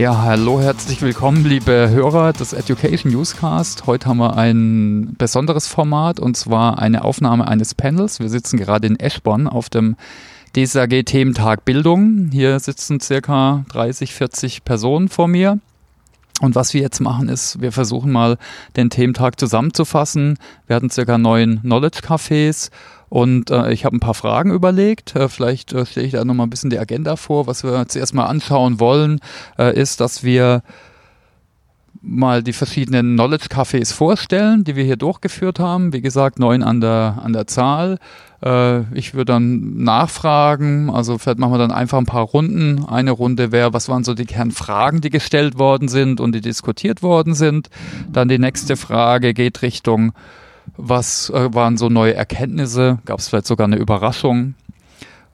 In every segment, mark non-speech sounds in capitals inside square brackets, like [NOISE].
Ja, hallo, herzlich willkommen, liebe Hörer des Education Newscast. Heute haben wir ein besonderes Format und zwar eine Aufnahme eines Panels. Wir sitzen gerade in Eschborn auf dem DSAG Thementag Bildung. Hier sitzen circa 30, 40 Personen vor mir. Und was wir jetzt machen, ist, wir versuchen mal den Thementag zusammenzufassen. Wir hatten circa neun Knowledge Cafés und äh, ich habe ein paar Fragen überlegt. Äh, vielleicht äh, stelle ich da nochmal ein bisschen die Agenda vor. Was wir zuerst mal anschauen wollen, äh, ist, dass wir mal die verschiedenen Knowledge Cafés vorstellen, die wir hier durchgeführt haben. Wie gesagt, neun an der, an der Zahl. Äh, ich würde dann nachfragen, also vielleicht machen wir dann einfach ein paar Runden. Eine Runde wäre, was waren so die Kernfragen, die gestellt worden sind und die diskutiert worden sind. Dann die nächste Frage geht Richtung was äh, waren so neue Erkenntnisse? Gab es vielleicht sogar eine Überraschung?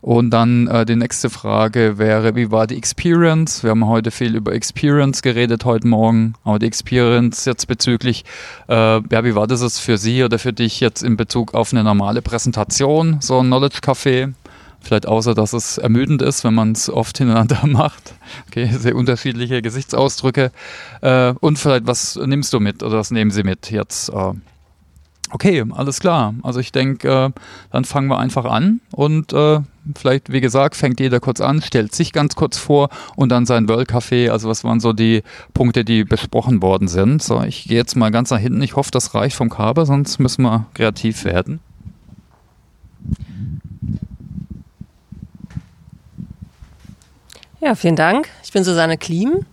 Und dann äh, die nächste Frage wäre, wie war die Experience? Wir haben heute viel über Experience geredet heute Morgen, aber die Experience jetzt bezüglich, äh, ja, wie war das für Sie oder für dich jetzt in Bezug auf eine normale Präsentation, so ein Knowledge Café? Vielleicht außer, dass es ermüdend ist, wenn man es oft hintereinander [LAUGHS] macht. Okay, sehr unterschiedliche Gesichtsausdrücke. Äh, und vielleicht, was nimmst du mit oder was nehmen Sie mit jetzt? Äh, Okay, alles klar. Also ich denke, äh, dann fangen wir einfach an und äh, vielleicht, wie gesagt, fängt jeder kurz an, stellt sich ganz kurz vor und dann sein World Café. Also was waren so die Punkte, die besprochen worden sind? So, ich gehe jetzt mal ganz nach hinten. Ich hoffe, das reicht vom Kabel, sonst müssen wir kreativ werden. Ja, vielen Dank. Ich bin Susanne Klim.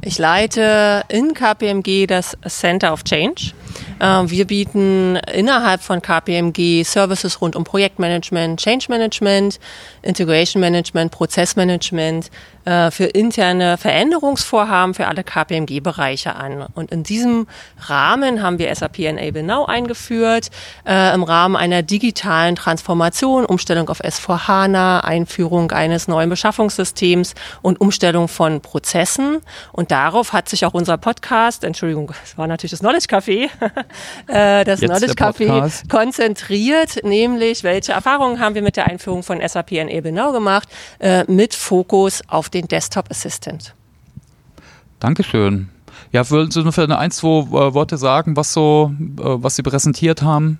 Ich leite in KPMG das Center of Change. Äh, wir bieten innerhalb von KPMG Services rund um Projektmanagement, Change Management, Integration Management, Prozessmanagement äh, für interne Veränderungsvorhaben für alle KPMG-Bereiche an. Und in diesem Rahmen haben wir SAP Enable Now eingeführt, äh, im Rahmen einer digitalen Transformation, Umstellung auf S4HANA, Einführung eines neuen Beschaffungssystems und Umstellung von Prozessen. Und darauf hat sich auch unser Podcast, Entschuldigung, es war natürlich das Knowledge Café, [LAUGHS] [LAUGHS] äh, das Jetzt Knowledge Café konzentriert, nämlich welche Erfahrungen haben wir mit der Einführung von SAP Enable Now gemacht, äh, mit Fokus auf den Desktop Assistant. Dankeschön. Ja, würden Sie nur für eine ein, zwei äh, Worte sagen, was so, was Sie präsentiert haben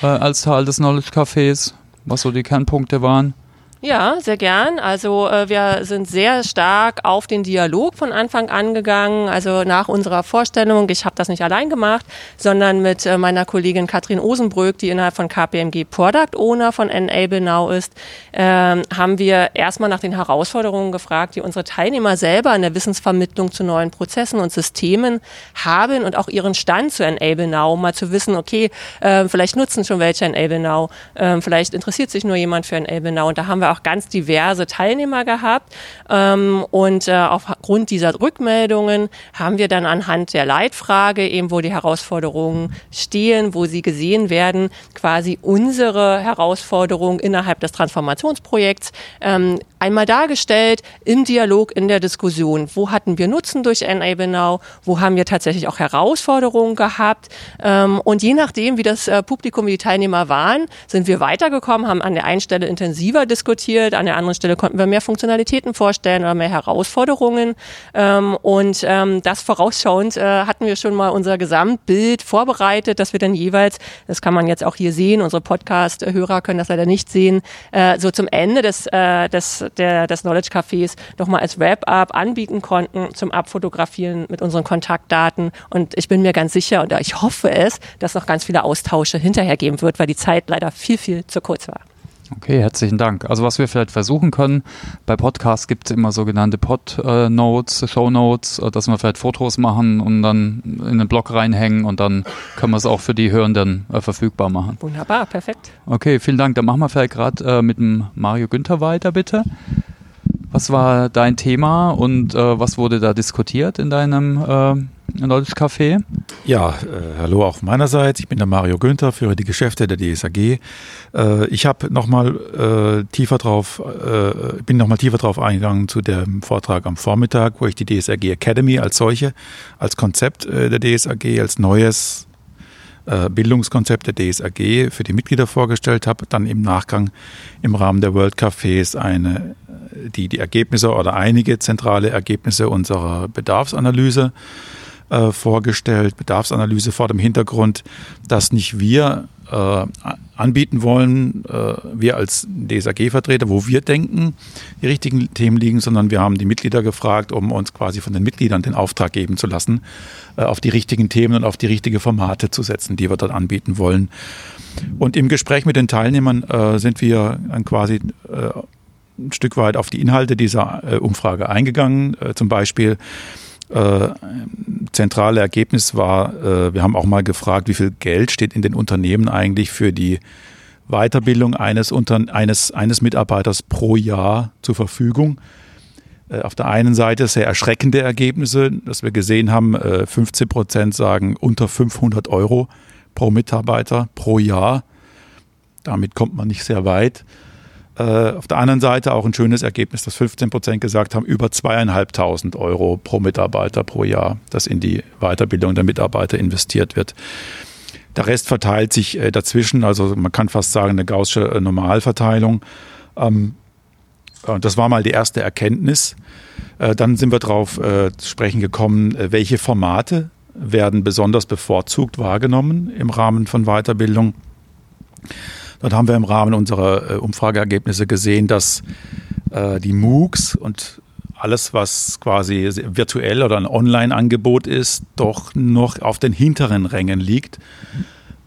als Teil des Knowledge Cafés, was so die Kernpunkte waren? Ja, sehr gern. Also äh, wir sind sehr stark auf den Dialog von Anfang an gegangen. Also nach unserer Vorstellung, ich habe das nicht allein gemacht, sondern mit äh, meiner Kollegin Katrin Osenbröck, die innerhalb von KPMG Product Owner von Enable Now ist, äh, haben wir erstmal nach den Herausforderungen gefragt, die unsere Teilnehmer selber in der Wissensvermittlung zu neuen Prozessen und Systemen haben und auch ihren Stand zu Enable Now, um mal zu wissen, okay, äh, vielleicht nutzen schon welche Enable Now, äh, vielleicht interessiert sich nur jemand für Enable Now. Und da haben wir auch ganz diverse Teilnehmer gehabt. Ähm, und äh, aufgrund dieser Rückmeldungen haben wir dann anhand der Leitfrage, eben wo die Herausforderungen stehen, wo sie gesehen werden, quasi unsere Herausforderungen innerhalb des Transformationsprojekts ähm, einmal dargestellt im Dialog, in der Diskussion. Wo hatten wir Nutzen durch Enable Now? Wo haben wir tatsächlich auch Herausforderungen gehabt? Ähm, und je nachdem, wie das äh, Publikum, wie die Teilnehmer waren, sind wir weitergekommen, haben an der einen Stelle intensiver diskutiert, an der anderen Stelle konnten wir mehr Funktionalitäten vorstellen oder mehr Herausforderungen. Ähm, und ähm, das vorausschauend äh, hatten wir schon mal unser Gesamtbild vorbereitet, dass wir dann jeweils, das kann man jetzt auch hier sehen, unsere Podcast-Hörer können das leider nicht sehen, äh, so zum Ende des, des der, des Knowledge Cafés nochmal als Wrap-up anbieten konnten zum Abfotografieren mit unseren Kontaktdaten. Und ich bin mir ganz sicher und ich hoffe es, dass noch ganz viele Austausche hinterher geben wird, weil die Zeit leider viel, viel zu kurz war. Okay, herzlichen Dank. Also was wir vielleicht versuchen können, bei Podcasts gibt es immer sogenannte Pod-Notes, Show-Notes, äh, dass wir vielleicht Fotos machen und dann in den Blog reinhängen und dann können wir es auch für die Hörenden äh, verfügbar machen. Wunderbar, perfekt. Okay, vielen Dank. Dann machen wir vielleicht gerade äh, mit dem Mario Günther weiter, bitte. Was war dein Thema und äh, was wurde da diskutiert in deinem Knowledge Café? Ja, äh, hallo auch meinerseits. Ich bin der Mario Günther, führe die Geschäfte der DSAG. Äh, ich habe nochmal äh, tiefer drauf, äh, bin nochmal tiefer drauf eingegangen zu dem Vortrag am Vormittag, wo ich die DSAG Academy als solche, als Konzept äh, der DSAG, als neues äh, Bildungskonzept der DSAG für die Mitglieder vorgestellt habe, dann im Nachgang im Rahmen der World Cafés eine, die, die Ergebnisse oder einige zentrale Ergebnisse unserer Bedarfsanalyse äh, vorgestellt. Bedarfsanalyse vor dem Hintergrund, dass nicht wir äh, anbieten wollen, äh, wir als DSAG-Vertreter, wo wir denken, die richtigen Themen liegen, sondern wir haben die Mitglieder gefragt, um uns quasi von den Mitgliedern den Auftrag geben zu lassen, äh, auf die richtigen Themen und auf die richtigen Formate zu setzen, die wir dort anbieten wollen. Und im Gespräch mit den Teilnehmern äh, sind wir dann quasi äh, ein Stück weit auf die Inhalte dieser äh, Umfrage eingegangen. Äh, zum Beispiel äh, zentrale Ergebnis war, äh, wir haben auch mal gefragt, wie viel Geld steht in den Unternehmen eigentlich für die Weiterbildung eines, Unter eines, eines Mitarbeiters pro Jahr zur Verfügung. Äh, auf der einen Seite sehr erschreckende Ergebnisse, dass wir gesehen haben, 15 äh, Prozent sagen unter 500 Euro pro Mitarbeiter pro Jahr. Damit kommt man nicht sehr weit. Äh, auf der anderen Seite auch ein schönes Ergebnis, dass 15 Prozent gesagt haben, über zweieinhalbtausend Euro pro Mitarbeiter pro Jahr, das in die Weiterbildung der Mitarbeiter investiert wird. Der Rest verteilt sich äh, dazwischen, also man kann fast sagen, eine gaußsche äh, Normalverteilung. Ähm, das war mal die erste Erkenntnis. Dann sind wir darauf zu sprechen gekommen, welche Formate werden besonders bevorzugt wahrgenommen im Rahmen von Weiterbildung. Dort haben wir im Rahmen unserer äh, Umfrageergebnisse gesehen, dass äh, die MOOCs und alles, was quasi virtuell oder ein Online-Angebot ist, doch noch auf den hinteren Rängen liegt.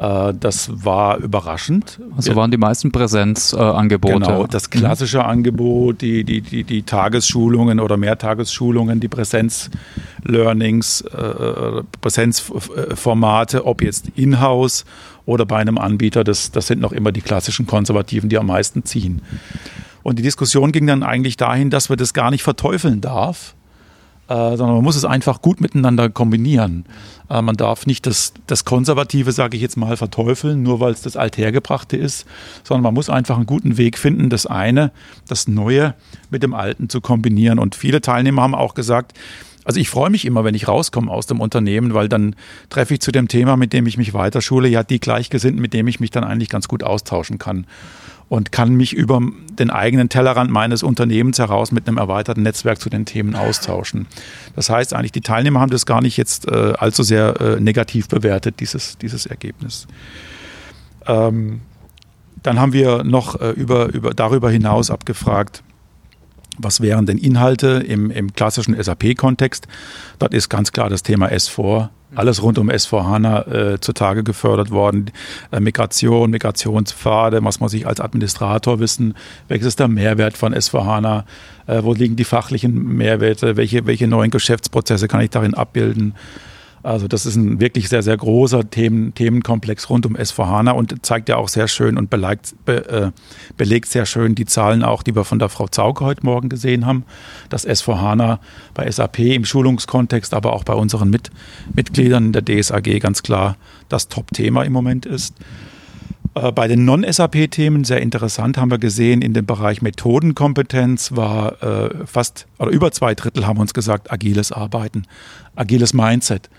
Äh, das war überraschend. Also waren die meisten Präsenzangebote. Genau, das mhm. klassische mhm. Angebot, die, die, die, die Tagesschulungen oder Mehrtagesschulungen, die Präsenz-Learnings, äh, Präsenzformate, ob jetzt in-house oder bei einem Anbieter, das, das sind noch immer die klassischen Konservativen, die am meisten ziehen. Und die Diskussion ging dann eigentlich dahin, dass wir das gar nicht verteufeln darf, äh, sondern man muss es einfach gut miteinander kombinieren. Äh, man darf nicht das, das Konservative, sage ich jetzt mal, verteufeln, nur weil es das Althergebrachte ist, sondern man muss einfach einen guten Weg finden, das eine, das Neue mit dem Alten zu kombinieren. Und viele Teilnehmer haben auch gesagt, also ich freue mich immer, wenn ich rauskomme aus dem Unternehmen, weil dann treffe ich zu dem Thema, mit dem ich mich weiterschule, ja die Gleichgesinnten, mit dem ich mich dann eigentlich ganz gut austauschen kann und kann mich über den eigenen Tellerrand meines Unternehmens heraus mit einem erweiterten Netzwerk zu den Themen austauschen. Das heißt eigentlich, die Teilnehmer haben das gar nicht jetzt äh, allzu sehr äh, negativ bewertet, dieses, dieses Ergebnis. Ähm, dann haben wir noch äh, über, über, darüber hinaus abgefragt, was wären denn Inhalte im, im klassischen SAP-Kontext? Dort ist ganz klar das Thema S4 alles rund um S4HANA äh, zutage gefördert worden. Äh, Migration, Migrationspfade, was muss ich als Administrator wissen? Welches ist der Mehrwert von S4HANA? Äh, wo liegen die fachlichen Mehrwerte? Welche, welche neuen Geschäftsprozesse kann ich darin abbilden? Also das ist ein wirklich sehr, sehr großer Themen, Themenkomplex rund um S4HANA und zeigt ja auch sehr schön und belegt, be, äh, belegt sehr schön die Zahlen auch, die wir von der Frau Zauke heute Morgen gesehen haben, dass S4HANA bei SAP im Schulungskontext, aber auch bei unseren Mit Mitgliedern der DSAG ganz klar das Top-Thema im Moment ist. Äh, bei den Non-SAP-Themen sehr interessant haben wir gesehen, in dem Bereich Methodenkompetenz war äh, fast oder über zwei Drittel haben uns gesagt, agiles Arbeiten, agiles Mindset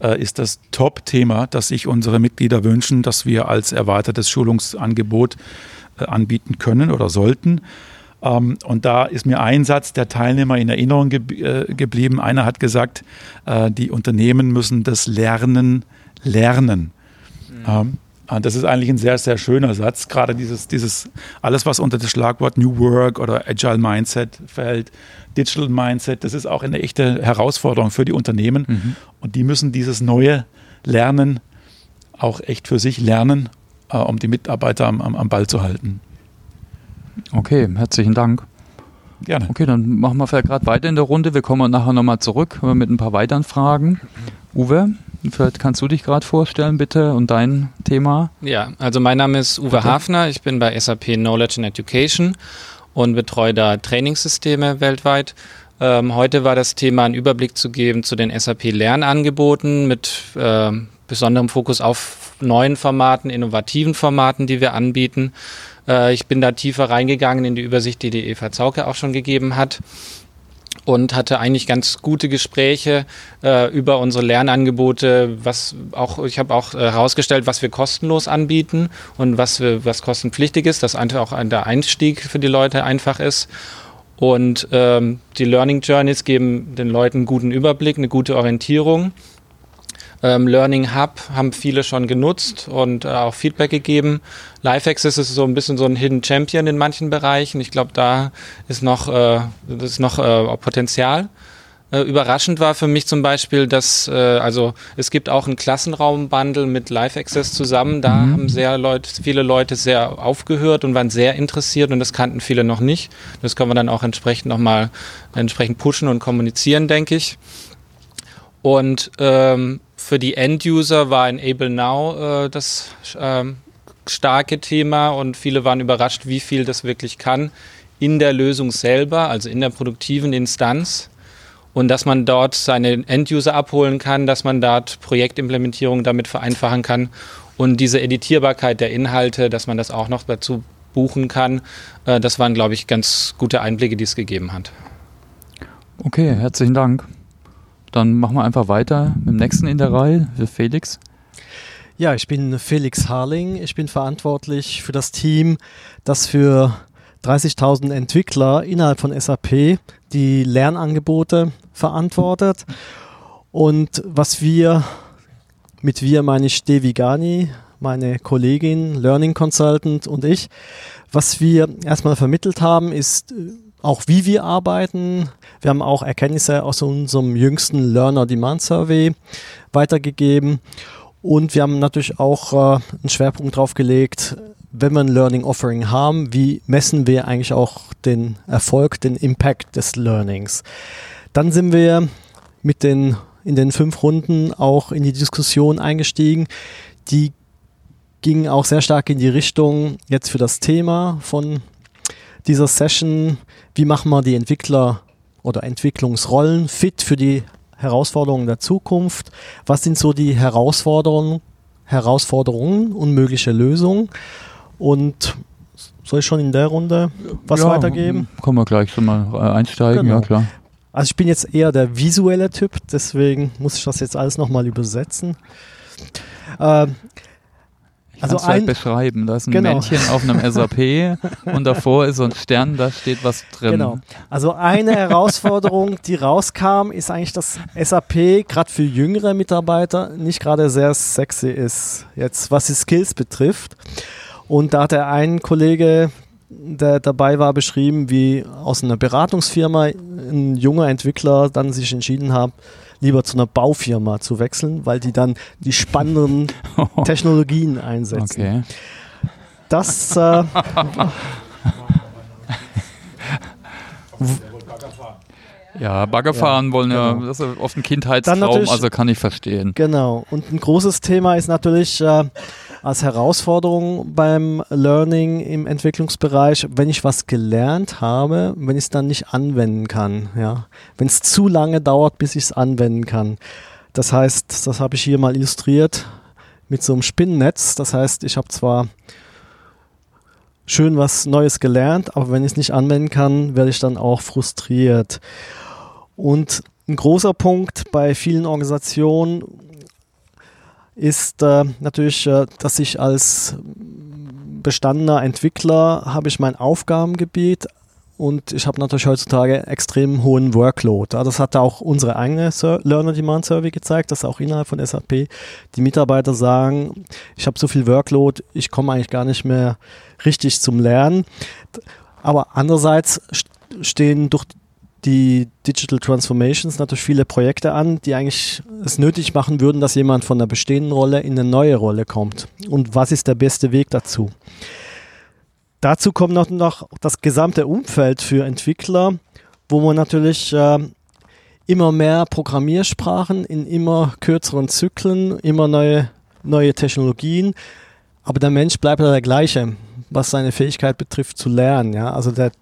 äh, ist das Top-Thema, das sich unsere Mitglieder wünschen, dass wir als erweitertes Schulungsangebot äh, anbieten können oder sollten. Ähm, und da ist mir ein Satz der Teilnehmer in Erinnerung ge äh, geblieben. Einer hat gesagt, äh, die Unternehmen müssen das Lernen lernen. Mhm. Ähm, und das ist eigentlich ein sehr, sehr schöner Satz. Gerade dieses, dieses, alles, was unter das Schlagwort New Work oder Agile Mindset fällt, Digital Mindset, das ist auch eine echte Herausforderung für die Unternehmen. Mhm. Und die müssen dieses neue Lernen auch echt für sich lernen, äh, um die Mitarbeiter am, am, am Ball zu halten. Okay, herzlichen Dank. Gerne. Okay, dann machen wir vielleicht gerade weiter in der Runde. Wir kommen nachher nochmal zurück mit ein paar weiteren Fragen. Uwe? Vielleicht kannst du dich gerade vorstellen, bitte, und dein Thema. Ja, also mein Name ist Uwe bitte. Hafner. Ich bin bei SAP Knowledge and Education und betreue da Trainingssysteme weltweit. Ähm, heute war das Thema, einen Überblick zu geben zu den SAP-Lernangeboten mit äh, besonderem Fokus auf neuen Formaten, innovativen Formaten, die wir anbieten. Äh, ich bin da tiefer reingegangen in die Übersicht, die die Eva Zauke auch schon gegeben hat. Und hatte eigentlich ganz gute Gespräche äh, über unsere Lernangebote, was auch ich habe auch herausgestellt, was wir kostenlos anbieten und was wir, was kostenpflichtig ist, dass einfach auch der Einstieg für die Leute einfach ist. Und ähm, die Learning Journeys geben den Leuten einen guten Überblick, eine gute Orientierung. Ähm, Learning Hub haben viele schon genutzt und äh, auch Feedback gegeben. Life Access ist so ein bisschen so ein Hidden Champion in manchen Bereichen. Ich glaube, da ist noch, äh, ist noch äh, Potenzial. Äh, überraschend war für mich zum Beispiel, dass äh, also es gibt auch einen Klassenraumbundle mit Live Access zusammen. Da mhm. haben sehr Leute, viele Leute sehr aufgehört und waren sehr interessiert und das kannten viele noch nicht. Das können wir dann auch entsprechend nochmal entsprechend pushen und kommunizieren, denke ich. Und ähm, für die End-User war Enable Now äh, das ähm, starke Thema und viele waren überrascht, wie viel das wirklich kann in der Lösung selber, also in der produktiven Instanz. Und dass man dort seine End-User abholen kann, dass man dort Projektimplementierung damit vereinfachen kann und diese Editierbarkeit der Inhalte, dass man das auch noch dazu buchen kann. Äh, das waren, glaube ich, ganz gute Einblicke, die es gegeben hat. Okay, herzlichen Dank. Dann machen wir einfach weiter mit dem nächsten in der Reihe, für Felix. Ja, ich bin Felix Harling. Ich bin verantwortlich für das Team, das für 30.000 Entwickler innerhalb von SAP die Lernangebote verantwortet. Und was wir, mit wir meine ich Devi Gani, meine Kollegin, Learning Consultant und ich, was wir erstmal vermittelt haben, ist auch wie wir arbeiten. Wir haben auch Erkenntnisse aus unserem jüngsten Learner Demand Survey weitergegeben. Und wir haben natürlich auch äh, einen Schwerpunkt drauf gelegt, wenn wir ein Learning Offering haben, wie messen wir eigentlich auch den Erfolg, den Impact des Learnings. Dann sind wir mit den in den fünf Runden auch in die Diskussion eingestiegen. Die ging auch sehr stark in die Richtung jetzt für das Thema von dieser Session, wie machen wir die Entwickler oder Entwicklungsrollen fit für die Herausforderungen der Zukunft? Was sind so die Herausforderungen, Herausforderungen und mögliche Lösungen? Und soll ich schon in der Runde was ja, weitergeben? Können wir gleich schon mal äh, einsteigen, genau. ja klar. Also ich bin jetzt eher der visuelle Typ, deswegen muss ich das jetzt alles nochmal übersetzen. Äh, also ein, halt beschreiben. Da ist ein genau. Männchen auf einem SAP [LAUGHS] und davor ist so ein Stern, da steht was drin. Genau. Also eine Herausforderung, die rauskam, ist eigentlich, dass SAP gerade für jüngere Mitarbeiter nicht gerade sehr sexy ist, jetzt was die Skills betrifft. Und da hat der ein Kollege, der dabei war, beschrieben, wie aus einer Beratungsfirma ein junger Entwickler dann sich entschieden hat, lieber zu einer Baufirma zu wechseln, weil die dann die spannenden [LAUGHS] Technologien einsetzen. Okay. Das äh, Ja, Baggerfahren ja, wollen ja, genau. das ist oft ein Kindheitstraum, also kann ich verstehen. Genau. Und ein großes Thema ist natürlich äh, als Herausforderung beim Learning im Entwicklungsbereich, wenn ich was gelernt habe, wenn ich es dann nicht anwenden kann. Ja? Wenn es zu lange dauert, bis ich es anwenden kann. Das heißt, das habe ich hier mal illustriert mit so einem Spinnennetz. Das heißt, ich habe zwar schön was Neues gelernt, aber wenn ich es nicht anwenden kann, werde ich dann auch frustriert. Und ein großer Punkt bei vielen Organisationen ist äh, natürlich, äh, dass ich als bestandener Entwickler habe ich mein Aufgabengebiet und ich habe natürlich heutzutage extrem hohen Workload. Das hat auch unsere eigene Learner Demand Survey gezeigt, dass auch innerhalb von SAP die Mitarbeiter sagen, ich habe so viel Workload, ich komme eigentlich gar nicht mehr richtig zum Lernen. Aber andererseits stehen durch die Digital Transformations natürlich viele Projekte an, die eigentlich es nötig machen würden, dass jemand von der bestehenden Rolle in eine neue Rolle kommt. Und was ist der beste Weg dazu? Dazu kommt noch, noch das gesamte Umfeld für Entwickler, wo man natürlich äh, immer mehr Programmiersprachen in immer kürzeren Zyklen, immer neue, neue Technologien, aber der Mensch bleibt ja der gleiche, was seine Fähigkeit betrifft zu lernen. Ja? Also der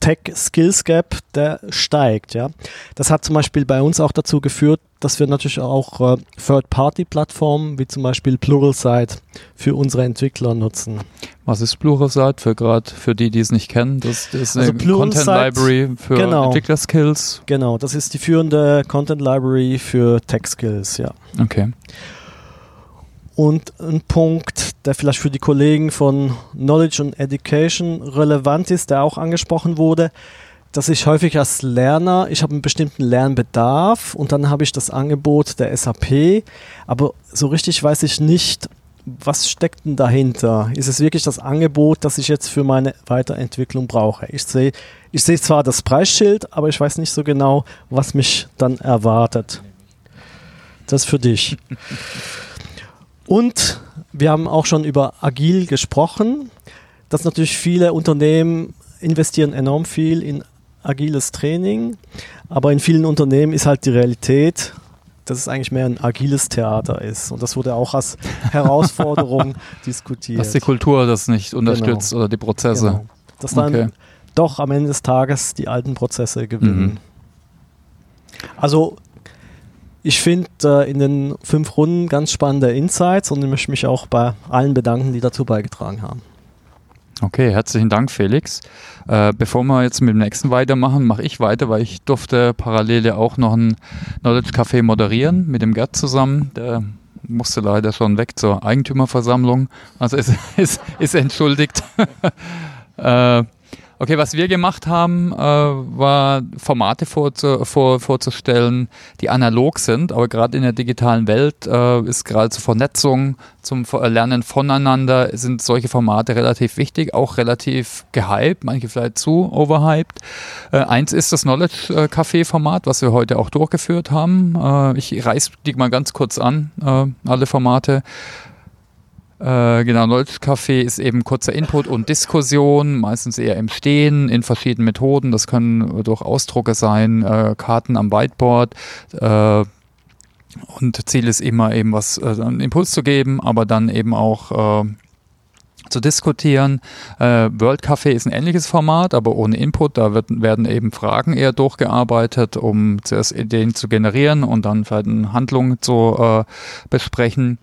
Tech-Skills-Gap, der steigt. Ja. Das hat zum Beispiel bei uns auch dazu geführt, dass wir natürlich auch äh, Third-Party-Plattformen wie zum Beispiel Pluralsight für unsere Entwickler nutzen. Was ist Pluralsight für gerade für die, die es nicht kennen? Das, das ist also eine Content Library für genau, Entwickler-Skills. Genau, das ist die führende Content Library für Tech-Skills, ja. Okay. Und ein Punkt, der vielleicht für die Kollegen von Knowledge und Education relevant ist, der auch angesprochen wurde, dass ich häufig als Lerner, ich habe einen bestimmten Lernbedarf und dann habe ich das Angebot der SAP, aber so richtig weiß ich nicht, was steckt denn dahinter? Ist es wirklich das Angebot, das ich jetzt für meine Weiterentwicklung brauche? Ich sehe ich seh zwar das Preisschild, aber ich weiß nicht so genau, was mich dann erwartet. Das für dich. [LAUGHS] Und wir haben auch schon über agil gesprochen, dass natürlich viele Unternehmen investieren enorm viel in agiles Training, aber in vielen Unternehmen ist halt die Realität, dass es eigentlich mehr ein agiles Theater ist. Und das wurde auch als [LAUGHS] Herausforderung diskutiert. Dass die Kultur das nicht unterstützt genau. oder die Prozesse. Genau. Dass dann okay. doch am Ende des Tages die alten Prozesse gewinnen. Mhm. Also ich finde äh, in den fünf Runden ganz spannende Insights und ich möchte mich auch bei allen bedanken, die dazu beigetragen haben. Okay, herzlichen Dank, Felix. Äh, bevor wir jetzt mit dem nächsten weitermachen, mache ich weiter, weil ich durfte parallel ja auch noch ein Knowledge Café moderieren mit dem Gerd zusammen. Der musste leider schon weg zur Eigentümerversammlung. Also ist, [LAUGHS] ist, ist entschuldigt. [LAUGHS] äh, Okay, was wir gemacht haben, äh, war Formate vorzu vor, vorzustellen, die analog sind, aber gerade in der digitalen Welt äh, ist gerade zur Vernetzung, zum Lernen voneinander sind solche Formate relativ wichtig, auch relativ gehypt, manche vielleicht zu overhyped. Äh, eins ist das Knowledge äh, Café Format, was wir heute auch durchgeführt haben. Äh, ich reiß die mal ganz kurz an, äh, alle Formate. Äh, genau, Knowledge Café ist eben kurzer Input und Diskussion, meistens eher im Stehen, in verschiedenen Methoden. Das können durch Ausdrucke sein, äh, Karten am Whiteboard. Äh, und Ziel ist immer eben was, äh, einen Impuls zu geben, aber dann eben auch äh, zu diskutieren. Äh, World Café ist ein ähnliches Format, aber ohne Input. Da wird, werden eben Fragen eher durchgearbeitet, um zuerst Ideen zu generieren und dann vielleicht eine Handlung zu äh, besprechen.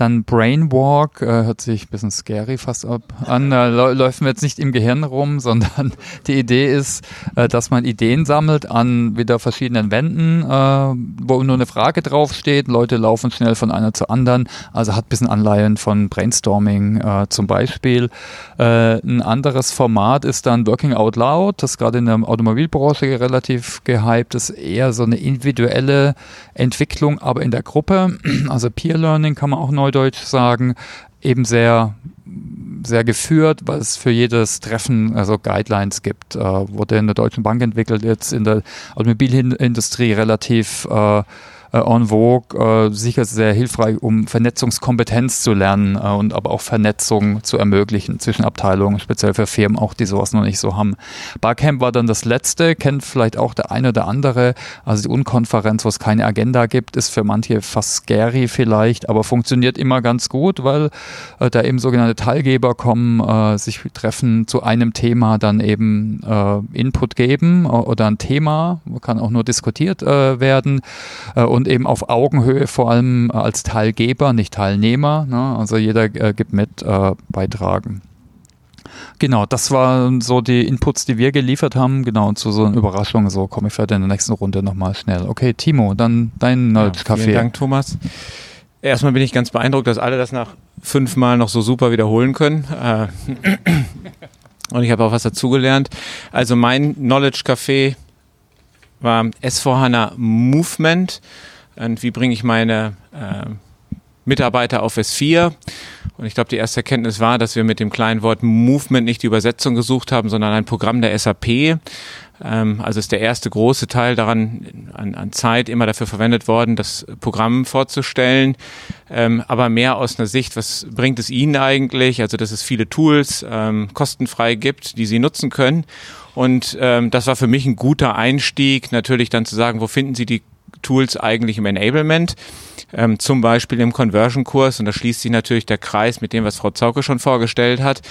Dann Brainwalk, äh, hört sich ein bisschen scary fast ab an, da läuft mir jetzt nicht im Gehirn rum, [LAUGHS] sondern die Idee ist, äh, dass man Ideen sammelt an wieder verschiedenen Wänden, äh, wo nur eine Frage draufsteht. Leute laufen schnell von einer zur anderen, also hat ein bisschen Anleihen von Brainstorming äh, zum Beispiel. Äh, ein anderes Format ist dann Working Out Loud, das gerade in der Automobilbranche relativ gehypt ist, eher so eine individuelle Entwicklung, aber in der Gruppe. [CLEARS THROAT] Also Peer Learning kann man auch neu Neudeutsch sagen, eben sehr sehr geführt, weil es für jedes Treffen also Guidelines gibt. Äh, wurde in der Deutschen Bank entwickelt, jetzt in der Automobilindustrie relativ äh, äh, en vogue, äh, sicher sehr hilfreich, um Vernetzungskompetenz zu lernen äh, und aber auch Vernetzung zu ermöglichen zwischen Abteilungen, speziell für Firmen auch, die sowas noch nicht so haben. Barcamp war dann das letzte, kennt vielleicht auch der eine oder andere. Also die Unkonferenz, wo es keine Agenda gibt, ist für manche fast scary vielleicht, aber funktioniert immer ganz gut, weil äh, da eben sogenannte Teilgeber kommen, äh, sich treffen zu einem Thema, dann eben äh, Input geben oder ein Thema, kann auch nur diskutiert werden und und eben auf Augenhöhe vor allem als Teilgeber, nicht Teilnehmer. Ne? Also jeder äh, gibt mit, äh, beitragen. Genau, das waren so die Inputs, die wir geliefert haben. Genau, und zu so einer Überraschung, so komme ich vielleicht in der nächsten Runde nochmal schnell. Okay, Timo, dann dein Knowledge Café. Ja, vielen Dank, Thomas. Erstmal bin ich ganz beeindruckt, dass alle das nach fünfmal noch so super wiederholen können. Äh, [CLEARS THROAT] und ich habe auch was dazugelernt. Also mein Knowledge Café war S4HANA Movement und wie bringe ich meine äh, Mitarbeiter auf S4. Und ich glaube, die erste Erkenntnis war, dass wir mit dem kleinen Wort Movement nicht die Übersetzung gesucht haben, sondern ein Programm der SAP. Ähm, also ist der erste große Teil daran an, an, Zeit immer dafür verwendet worden, das Programm vorzustellen. Ähm, aber mehr aus einer Sicht, was bringt es Ihnen eigentlich? Also, dass es viele Tools ähm, kostenfrei gibt, die Sie nutzen können. Und ähm, das war für mich ein guter Einstieg, natürlich dann zu sagen, wo finden Sie die Tools eigentlich im Enablement, ähm, zum Beispiel im Conversion-Kurs. Und da schließt sich natürlich der Kreis mit dem, was Frau Zauke schon vorgestellt hat.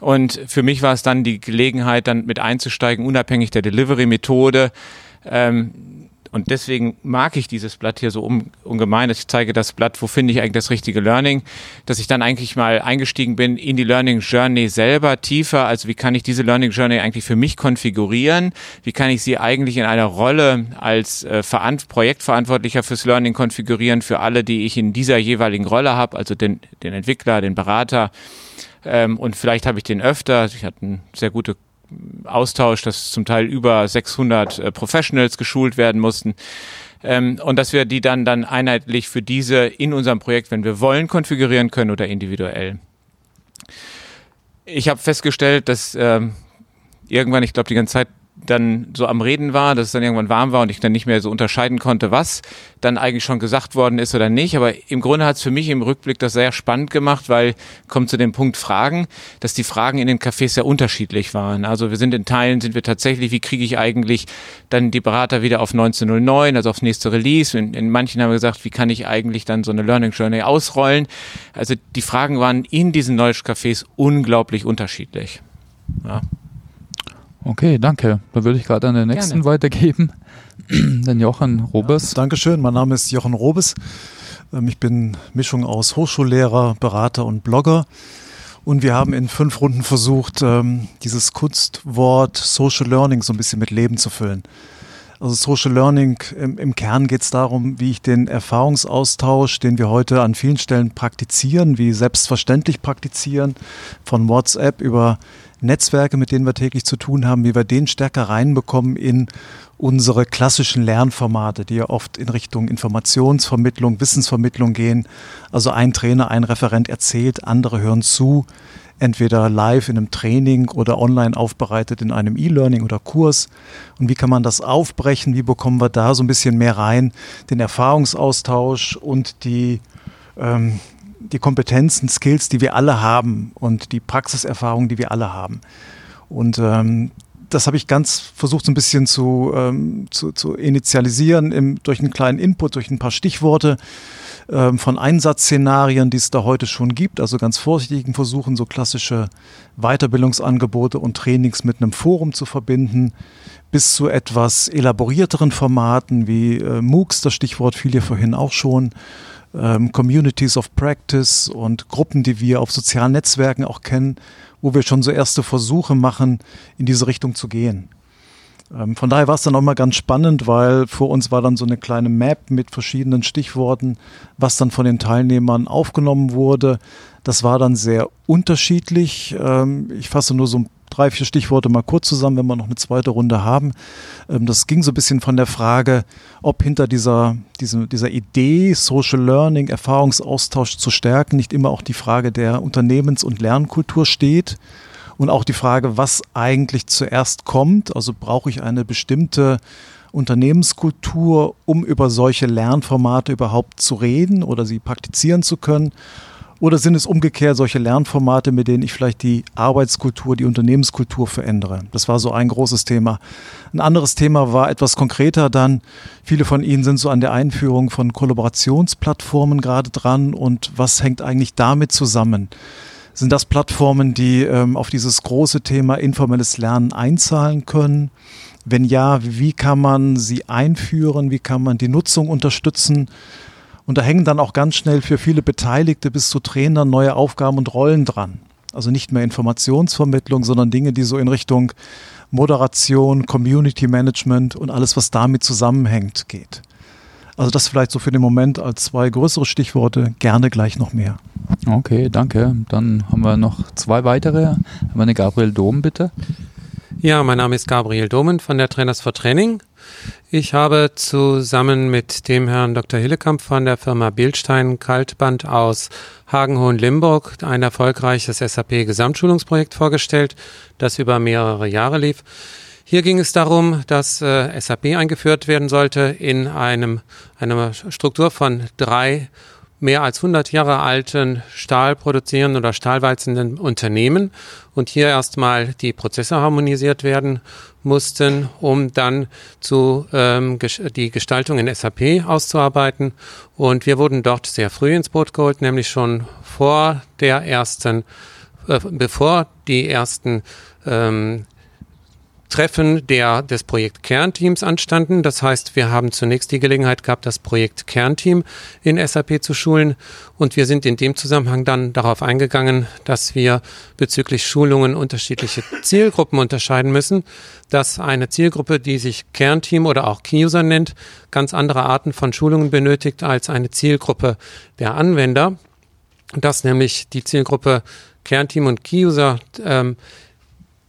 Und für mich war es dann die Gelegenheit, dann mit einzusteigen, unabhängig der Delivery-Methode. Ähm, und deswegen mag ich dieses Blatt hier so ungemein. Ich zeige das Blatt, wo finde ich eigentlich das richtige Learning, dass ich dann eigentlich mal eingestiegen bin in die Learning Journey selber tiefer. Also wie kann ich diese Learning Journey eigentlich für mich konfigurieren? Wie kann ich sie eigentlich in einer Rolle als äh, Projektverantwortlicher fürs Learning konfigurieren für alle, die ich in dieser jeweiligen Rolle habe, also den, den Entwickler, den Berater. Ähm, und vielleicht habe ich den öfter. Ich hatte eine sehr gute Austausch, dass zum Teil über 600 äh, Professionals geschult werden mussten. Ähm, und dass wir die dann, dann einheitlich für diese in unserem Projekt, wenn wir wollen, konfigurieren können oder individuell. Ich habe festgestellt, dass ähm, irgendwann, ich glaube, die ganze Zeit dann so am Reden war, dass es dann irgendwann warm war und ich dann nicht mehr so unterscheiden konnte, was dann eigentlich schon gesagt worden ist oder nicht. Aber im Grunde hat es für mich im Rückblick das sehr spannend gemacht, weil, kommt zu dem Punkt Fragen, dass die Fragen in den Cafés sehr unterschiedlich waren. Also wir sind in Teilen, sind wir tatsächlich, wie kriege ich eigentlich dann die Berater wieder auf 1909, also aufs nächste Release. In, in manchen haben wir gesagt, wie kann ich eigentlich dann so eine Learning Journey ausrollen. Also die Fragen waren in diesen Knowledge Cafés unglaublich unterschiedlich. Ja. Okay, danke. Da würde ich gerade an den nächsten Gerne. weitergeben. [CLEARS THROAT] den Jochen Robes. Ja, Dankeschön. Mein Name ist Jochen Robes. Ähm, ich bin Mischung aus Hochschullehrer, Berater und Blogger. Und wir haben in fünf Runden versucht, ähm, dieses Kunstwort Social Learning so ein bisschen mit Leben zu füllen. Also Social Learning im, im Kern geht es darum, wie ich den Erfahrungsaustausch, den wir heute an vielen Stellen praktizieren, wie selbstverständlich praktizieren, von WhatsApp über Netzwerke, mit denen wir täglich zu tun haben, wie wir den stärker reinbekommen in unsere klassischen Lernformate, die ja oft in Richtung Informationsvermittlung, Wissensvermittlung gehen. Also ein Trainer, ein Referent erzählt, andere hören zu, entweder live in einem Training oder online aufbereitet in einem E-Learning oder Kurs. Und wie kann man das aufbrechen? Wie bekommen wir da so ein bisschen mehr rein? Den Erfahrungsaustausch und die ähm, die Kompetenzen, Skills, die wir alle haben und die Praxiserfahrung, die wir alle haben. Und ähm, das habe ich ganz versucht, so ein bisschen zu, ähm, zu, zu initialisieren im, durch einen kleinen Input, durch ein paar Stichworte ähm, von Einsatzszenarien, die es da heute schon gibt. Also ganz vorsichtigen Versuchen, so klassische Weiterbildungsangebote und Trainings mit einem Forum zu verbinden, bis zu etwas elaborierteren Formaten wie äh, MOOCs, das Stichwort fiel ja vorhin auch schon ähm, Communities of Practice und Gruppen, die wir auf sozialen Netzwerken auch kennen, wo wir schon so erste Versuche machen, in diese Richtung zu gehen. Ähm, von daher war es dann auch mal ganz spannend, weil vor uns war dann so eine kleine Map mit verschiedenen Stichworten, was dann von den Teilnehmern aufgenommen wurde. Das war dann sehr unterschiedlich. Ähm, ich fasse nur so ein drei, vier Stichworte mal kurz zusammen, wenn wir noch eine zweite Runde haben. Ähm, das ging so ein bisschen von der Frage, ob hinter dieser, diese, dieser Idee, Social Learning, Erfahrungsaustausch zu stärken, nicht immer auch die Frage der Unternehmens- und Lernkultur steht. Und auch die Frage, was eigentlich zuerst kommt. Also brauche ich eine bestimmte Unternehmenskultur, um über solche Lernformate überhaupt zu reden oder sie praktizieren zu können? Oder sind es umgekehrt solche Lernformate, mit denen ich vielleicht die Arbeitskultur, die Unternehmenskultur verändere? Das war so ein großes Thema. Ein anderes Thema war etwas konkreter dann. Viele von Ihnen sind so an der Einführung von Kollaborationsplattformen gerade dran. Und was hängt eigentlich damit zusammen? Sind das Plattformen, die ähm, auf dieses große Thema informelles Lernen einzahlen können? Wenn ja, wie kann man sie einführen? Wie kann man die Nutzung unterstützen? Und da hängen dann auch ganz schnell für viele Beteiligte bis zu Trainern neue Aufgaben und Rollen dran. Also nicht mehr Informationsvermittlung, sondern Dinge, die so in Richtung Moderation, Community Management und alles, was damit zusammenhängt, geht. Also das vielleicht so für den Moment als zwei größere Stichworte, gerne gleich noch mehr. Okay, danke. Dann haben wir noch zwei weitere. Haben wir eine Gabriel Dom, bitte. Ja, mein Name ist Gabriel Domen von der Trainers for Training. Ich habe zusammen mit dem Herrn Dr. Hillekamp von der Firma Bildstein Kaltband aus Hagenhohen-Limburg ein erfolgreiches SAP-Gesamtschulungsprojekt vorgestellt, das über mehrere Jahre lief. Hier ging es darum, dass äh, SAP eingeführt werden sollte in einem, einer Struktur von drei mehr als 100 Jahre alten Stahl produzierenden oder stahlwalzenden Unternehmen und hier erstmal die Prozesse harmonisiert werden mussten, um dann zu ähm, die Gestaltung in SAP auszuarbeiten. Und wir wurden dort sehr früh ins Boot geholt, nämlich schon vor der ersten äh, bevor die ersten ähm, Treffen der, des Projekt Kernteams anstanden. Das heißt, wir haben zunächst die Gelegenheit gehabt, das Projekt Kernteam in SAP zu schulen. Und wir sind in dem Zusammenhang dann darauf eingegangen, dass wir bezüglich Schulungen unterschiedliche Zielgruppen unterscheiden müssen. Dass eine Zielgruppe, die sich Kernteam oder auch Key-User nennt, ganz andere Arten von Schulungen benötigt als eine Zielgruppe der Anwender. Dass nämlich die Zielgruppe Kernteam und Key-User ähm,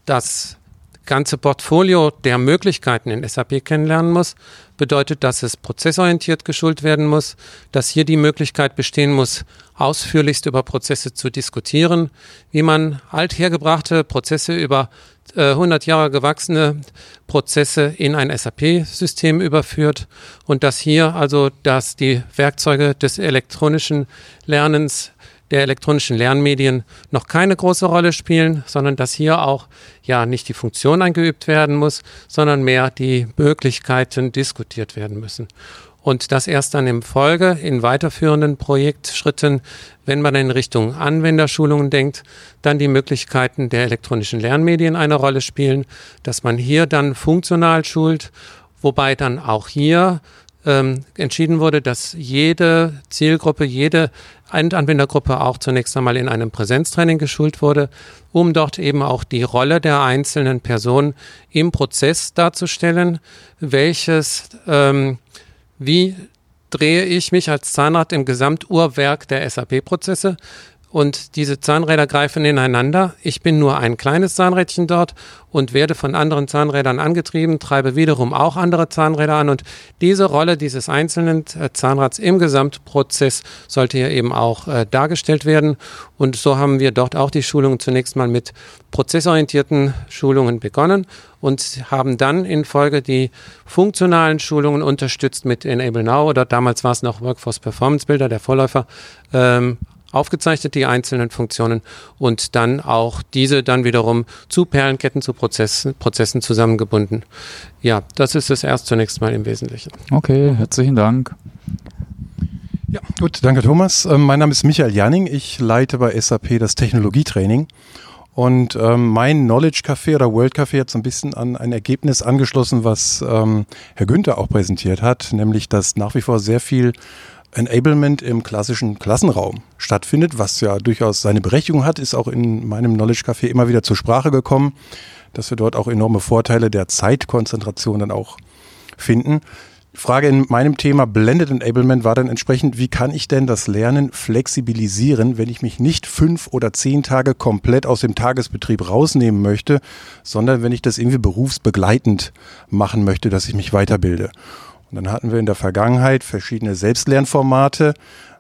das ganze Portfolio der Möglichkeiten in SAP kennenlernen muss, bedeutet, dass es prozessorientiert geschult werden muss, dass hier die Möglichkeit bestehen muss, ausführlichst über Prozesse zu diskutieren, wie man althergebrachte Prozesse über äh, 100 Jahre gewachsene Prozesse in ein SAP-System überführt und dass hier also, dass die Werkzeuge des elektronischen Lernens der elektronischen Lernmedien noch keine große Rolle spielen, sondern dass hier auch ja nicht die Funktion eingeübt werden muss, sondern mehr die Möglichkeiten diskutiert werden müssen. Und das erst dann im Folge in weiterführenden Projektschritten, wenn man in Richtung Anwenderschulungen denkt, dann die Möglichkeiten der elektronischen Lernmedien eine Rolle spielen, dass man hier dann funktional schult, wobei dann auch hier ähm, entschieden wurde, dass jede Zielgruppe, jede Endanwendergruppe auch zunächst einmal in einem Präsenztraining geschult wurde, um dort eben auch die Rolle der einzelnen Personen im Prozess darzustellen, welches, ähm, wie drehe ich mich als Zahnrad im Gesamtuhrwerk der SAP-Prozesse, und diese Zahnräder greifen ineinander. Ich bin nur ein kleines Zahnrädchen dort und werde von anderen Zahnrädern angetrieben, treibe wiederum auch andere Zahnräder an und diese Rolle dieses einzelnen äh, Zahnrads im Gesamtprozess sollte hier eben auch äh, dargestellt werden und so haben wir dort auch die Schulungen zunächst mal mit prozessorientierten Schulungen begonnen und haben dann in Folge die funktionalen Schulungen unterstützt mit Enable Now oder damals war es noch Workforce Performance Builder, der Vorläufer, ähm, aufgezeichnet, die einzelnen Funktionen und dann auch diese dann wiederum zu Perlenketten, zu Prozessen, Prozessen zusammengebunden. Ja, das ist es erst zunächst mal im Wesentlichen. Okay, herzlichen Dank. Ja, gut, danke Thomas. Ähm, mein Name ist Michael Janning. Ich leite bei SAP das Technologietraining. Und ähm, mein Knowledge Café oder World Café hat so ein bisschen an ein Ergebnis angeschlossen, was ähm, Herr Günther auch präsentiert hat, nämlich dass nach wie vor sehr viel Enablement im klassischen Klassenraum stattfindet, was ja durchaus seine Berechtigung hat, ist auch in meinem Knowledge Café immer wieder zur Sprache gekommen, dass wir dort auch enorme Vorteile der Zeitkonzentration dann auch finden. Die Frage in meinem Thema Blended Enablement war dann entsprechend, wie kann ich denn das Lernen flexibilisieren, wenn ich mich nicht fünf oder zehn Tage komplett aus dem Tagesbetrieb rausnehmen möchte, sondern wenn ich das irgendwie berufsbegleitend machen möchte, dass ich mich weiterbilde. Und dann hatten wir in der Vergangenheit verschiedene Selbstlernformate,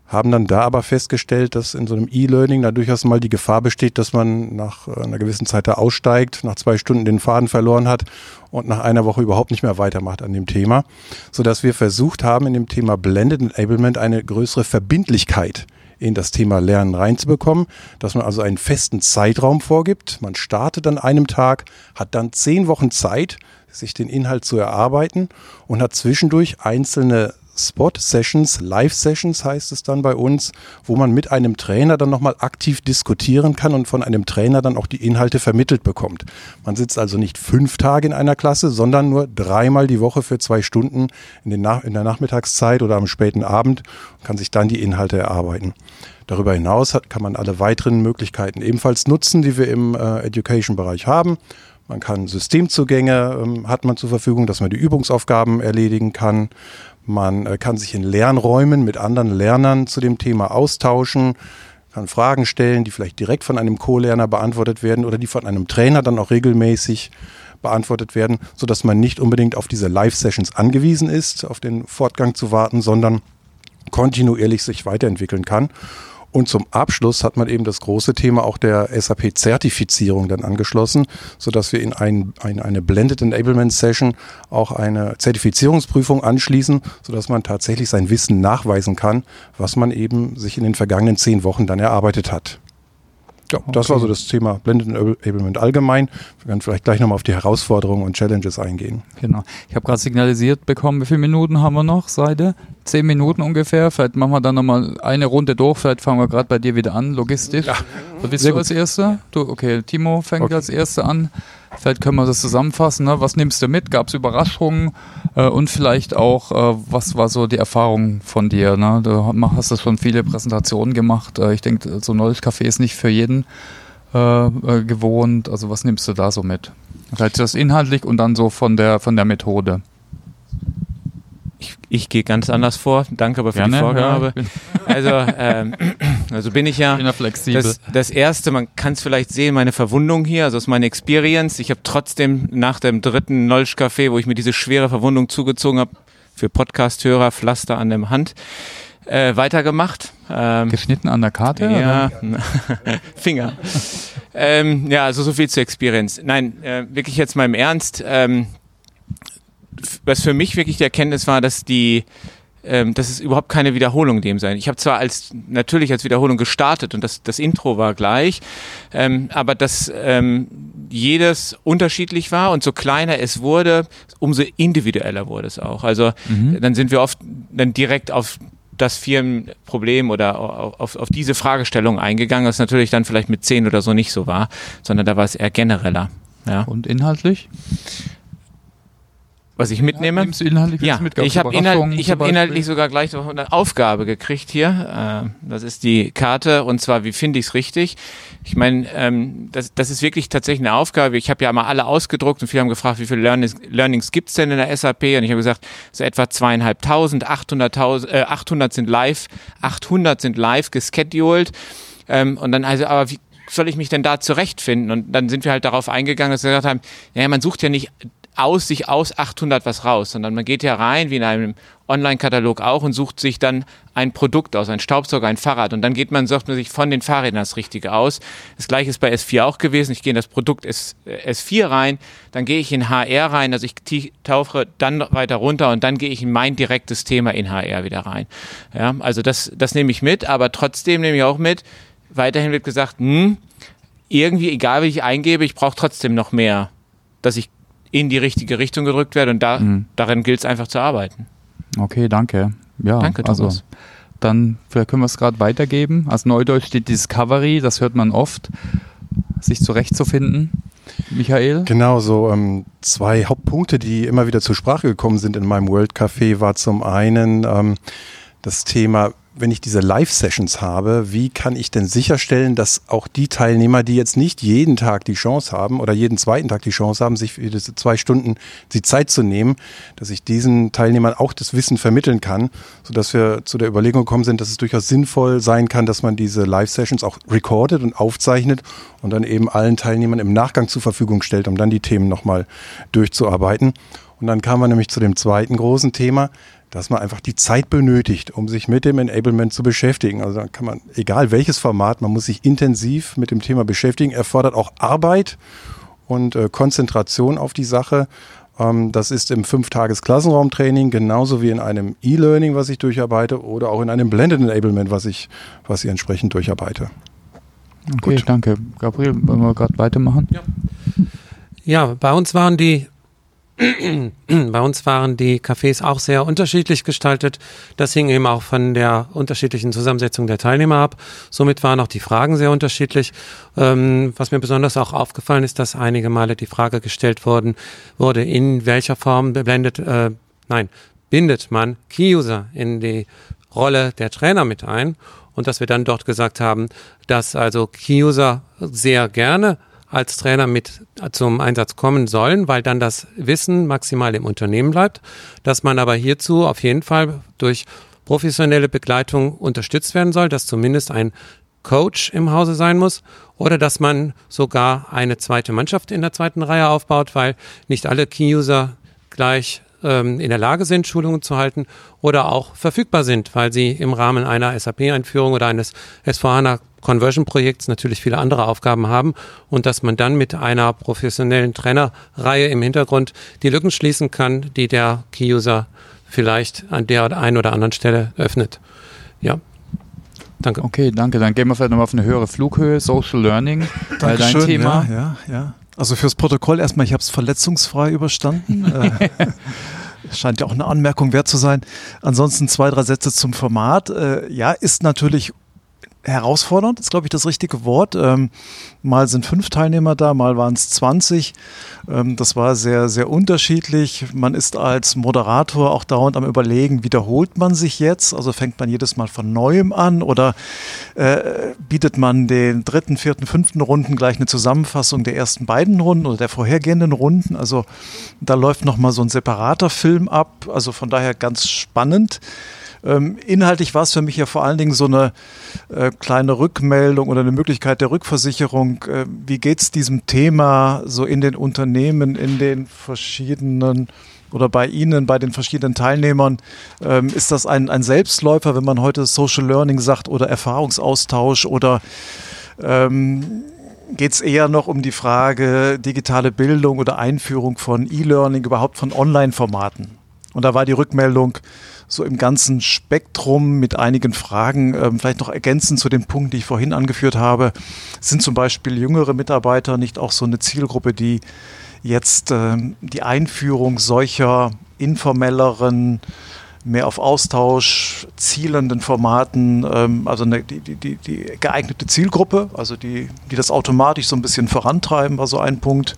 haben dann da aber festgestellt, dass in so einem E-Learning da durchaus mal die Gefahr besteht, dass man nach einer gewissen Zeit da aussteigt, nach zwei Stunden den Faden verloren hat und nach einer Woche überhaupt nicht mehr weitermacht an dem Thema, sodass wir versucht haben, in dem Thema Blended Enablement eine größere Verbindlichkeit in das Thema Lernen reinzubekommen, dass man also einen festen Zeitraum vorgibt. Man startet an einem Tag, hat dann zehn Wochen Zeit, sich den Inhalt zu erarbeiten und hat zwischendurch einzelne Spot-Sessions, Live-Sessions heißt es dann bei uns, wo man mit einem Trainer dann nochmal aktiv diskutieren kann und von einem Trainer dann auch die Inhalte vermittelt bekommt. Man sitzt also nicht fünf Tage in einer Klasse, sondern nur dreimal die Woche für zwei Stunden in, in der Nachmittagszeit oder am späten Abend und kann sich dann die Inhalte erarbeiten. Darüber hinaus hat, kann man alle weiteren Möglichkeiten ebenfalls nutzen, die wir im äh, Education-Bereich haben. Man kann Systemzugänge ähm, hat man zur Verfügung, dass man die Übungsaufgaben erledigen kann. Man äh, kann sich in Lernräumen mit anderen Lernern zu dem Thema austauschen, kann Fragen stellen, die vielleicht direkt von einem Co-Lerner beantwortet werden oder die von einem Trainer dann auch regelmäßig beantwortet werden, so dass man nicht unbedingt auf diese Live-Sessions angewiesen ist, auf den Fortgang zu warten, sondern kontinuierlich sich weiterentwickeln kann. Und zum Abschluss hat man eben das große Thema auch der SAP-Zertifizierung dann angeschlossen, sodass wir in ein, ein, eine Blended Enablement Session auch eine Zertifizierungsprüfung anschließen, sodass man tatsächlich sein Wissen nachweisen kann, was man eben sich in den vergangenen zehn Wochen dann erarbeitet hat. Ja, okay. das war so das Thema Blended Enablement allgemein. Wir können vielleicht gleich nochmal auf die Herausforderungen und Challenges eingehen. Genau. Ich habe gerade signalisiert bekommen, wie viele Minuten haben wir noch, Seite? Zehn Minuten ungefähr. Vielleicht machen wir dann nochmal eine Runde durch. Vielleicht fangen wir gerade bei dir wieder an, logistisch. Ja. Willst du als Erster? Du, okay, Timo fängt okay. als Erster an. Vielleicht können wir das zusammenfassen. Ne? Was nimmst du mit? Gab es Überraschungen? Äh, und vielleicht auch, äh, was war so die Erfahrung von dir? Ne? Du hast schon viele Präsentationen gemacht. Äh, ich denke, so ein neues Café ist nicht für jeden äh, äh, gewohnt. Also was nimmst du da so mit? Vielleicht das inhaltlich und dann so von der, von der Methode. Ich, ich gehe ganz anders vor. Danke aber für Gerne, die Vorgabe. Ja, also, ähm, also bin ich ja. Bin ja flexibel. Das, das erste, man kann es vielleicht sehen, meine Verwundung hier, also aus meiner Experience. Ich habe trotzdem nach dem dritten Nolsch Café, wo ich mir diese schwere Verwundung zugezogen habe, für Podcast-Hörer Pflaster an der Hand, äh, weitergemacht. Ähm, Geschnitten an der Karte? Ja, [LAUGHS] Finger. ähm, ja, also so viel zur Experience. Nein, äh, wirklich jetzt mal im Ernst. Ähm, was für mich wirklich die Erkenntnis war, dass die ähm, dass es überhaupt keine Wiederholung dem sein. Ich habe zwar als natürlich als Wiederholung gestartet und das, das Intro war gleich, ähm, aber dass ähm, jedes unterschiedlich war und so kleiner es wurde, umso individueller wurde es auch. Also mhm. dann sind wir oft dann direkt auf das Firmenproblem oder auf, auf diese Fragestellung eingegangen, was natürlich dann vielleicht mit zehn oder so nicht so war, sondern da war es eher genereller. Ja. Und inhaltlich? Was ich mitnehme. Ja, inhaltlich ja, mit, ich habe inhalt, ich hab inhaltlich sogar gleich noch eine Aufgabe gekriegt hier. Äh, das ist die Karte und zwar, wie finde ich es richtig? Ich meine, ähm, das, das ist wirklich tatsächlich eine Aufgabe. Ich habe ja mal alle ausgedruckt und viele haben gefragt, wie viele Learnings, Learnings gibt es denn in der SAP? Und ich habe gesagt, so etwa zweieinhalbtausend, 800, äh, 800 sind live, 800 sind live gescheduled. Ähm, und dann also, aber wie soll ich mich denn da zurechtfinden? Und dann sind wir halt darauf eingegangen, dass wir gesagt haben, ja, man sucht ja nicht aus sich aus 800 was raus, sondern man geht ja rein, wie in einem Online-Katalog auch, und sucht sich dann ein Produkt aus, ein Staubsauger, ein Fahrrad. Und dann geht man, sucht man sich von den Fahrrädern das Richtige aus. Das gleiche ist bei S4 auch gewesen. Ich gehe in das Produkt S, S4 rein, dann gehe ich in HR rein, also ich tauche dann weiter runter und dann gehe ich in mein direktes Thema in HR wieder rein. Ja, also das, das nehme ich mit, aber trotzdem nehme ich auch mit, weiterhin wird gesagt, hm, irgendwie, egal wie ich eingebe, ich brauche trotzdem noch mehr, dass ich in die richtige Richtung gedrückt werde und da, mhm. darin gilt es einfach zu arbeiten. Okay, danke. Ja, danke, Thomas. Also, dann vielleicht können wir es gerade weitergeben. Als Neudeutsch steht Discovery, das hört man oft, sich zurechtzufinden. Michael? Genau, so ähm, zwei Hauptpunkte, die immer wieder zur Sprache gekommen sind in meinem World Café, war zum einen ähm, das Thema wenn ich diese Live-Sessions habe, wie kann ich denn sicherstellen, dass auch die Teilnehmer, die jetzt nicht jeden Tag die Chance haben oder jeden zweiten Tag die Chance haben, sich für diese zwei Stunden die Zeit zu nehmen, dass ich diesen Teilnehmern auch das Wissen vermitteln kann, sodass wir zu der Überlegung gekommen sind, dass es durchaus sinnvoll sein kann, dass man diese Live-Sessions auch recordet und aufzeichnet und dann eben allen Teilnehmern im Nachgang zur Verfügung stellt, um dann die Themen nochmal durchzuarbeiten. Und dann kamen wir nämlich zu dem zweiten großen Thema, dass man einfach die Zeit benötigt, um sich mit dem Enablement zu beschäftigen. Also da kann man, egal welches Format, man muss sich intensiv mit dem Thema beschäftigen, erfordert auch Arbeit und äh, Konzentration auf die Sache. Ähm, das ist im Fünf-Tages-Klassenraumtraining genauso wie in einem E-Learning, was ich durcharbeite, oder auch in einem Blended Enablement, was ich, was ich entsprechend durcharbeite. Okay, Gut. danke. Gabriel, wollen wir gerade weitermachen? Ja. ja, bei uns waren die [CLEARS THROAT] Bei uns waren die Cafés auch sehr unterschiedlich gestaltet. Das hing eben auch von der unterschiedlichen Zusammensetzung der Teilnehmer ab. Somit waren auch die Fragen sehr unterschiedlich. Ähm, was mir besonders auch aufgefallen ist, dass einige Male die Frage gestellt worden wurde, in welcher Form blendet, äh, nein, bindet man Key-User in die Rolle der Trainer mit ein und dass wir dann dort gesagt haben, dass also Key-User sehr gerne als Trainer mit zum Einsatz kommen sollen, weil dann das Wissen maximal im Unternehmen bleibt, dass man aber hierzu auf jeden Fall durch professionelle Begleitung unterstützt werden soll, dass zumindest ein Coach im Hause sein muss oder dass man sogar eine zweite Mannschaft in der zweiten Reihe aufbaut, weil nicht alle Key-User gleich ähm, in der Lage sind, Schulungen zu halten oder auch verfügbar sind, weil sie im Rahmen einer SAP-Einführung oder eines S4HANA Conversion-Projekts natürlich viele andere Aufgaben haben und dass man dann mit einer professionellen Trainerreihe im Hintergrund die Lücken schließen kann, die der Key-User vielleicht an der einen oder anderen Stelle öffnet. Ja, Danke. Okay, danke. Dann gehen wir vielleicht nochmal auf eine höhere Flughöhe, Social Learning, [LAUGHS] weil dein Thema. Ja, ja, ja. Also fürs Protokoll erstmal, ich habe es verletzungsfrei überstanden. [LAUGHS] Äh, scheint ja auch eine Anmerkung wert zu sein. Ansonsten zwei, drei Sätze zum Format. Äh, ja, ist natürlich herausfordernd, ist, glaube ich, das richtige Wort. Ähm, mal sind fünf Teilnehmer da, mal waren es 20. Ähm, das war sehr, sehr unterschiedlich. Man ist als Moderator auch dauernd am Überlegen, wiederholt man sich jetzt? Also fängt man jedes Mal von neuem an oder äh, bietet man den dritten, vierten, fünften Runden gleich eine Zusammenfassung der ersten beiden Runden oder der vorhergehenden Runden? Also da läuft nochmal so ein separater Film ab. Also von daher ganz spannend. Ähm, inhaltlich war es für mich ja vor allen Dingen so eine äh, kleine Rückmeldung oder eine Möglichkeit der Rückversicherung. Äh, wie geht es diesem Thema so in den Unternehmen, in den verschiedenen oder bei Ihnen, bei den verschiedenen Teilnehmern, ähm, ist das ein, ein Selbstläufer, wenn man heute Social Learning sagt oder Erfahrungsaustausch oder ähm, geht es eher noch um die Frage digitale Bildung oder Einführung von E-Learning, überhaupt von Online-Formaten? Und da war die Rückmeldung, so im ganzen Spektrum mit einigen Fragen, ähm, vielleicht noch ergänzend zu den Punkten, die ich vorhin angeführt habe, sind zum Beispiel jüngere Mitarbeiter nicht auch so eine Zielgruppe, die jetzt ähm, die Einführung solcher informelleren, mehr auf Austausch zielenden Formaten, ähm, also eine, die, die, die geeignete Zielgruppe, also die, die das automatisch so ein bisschen vorantreiben, war so ein Punkt.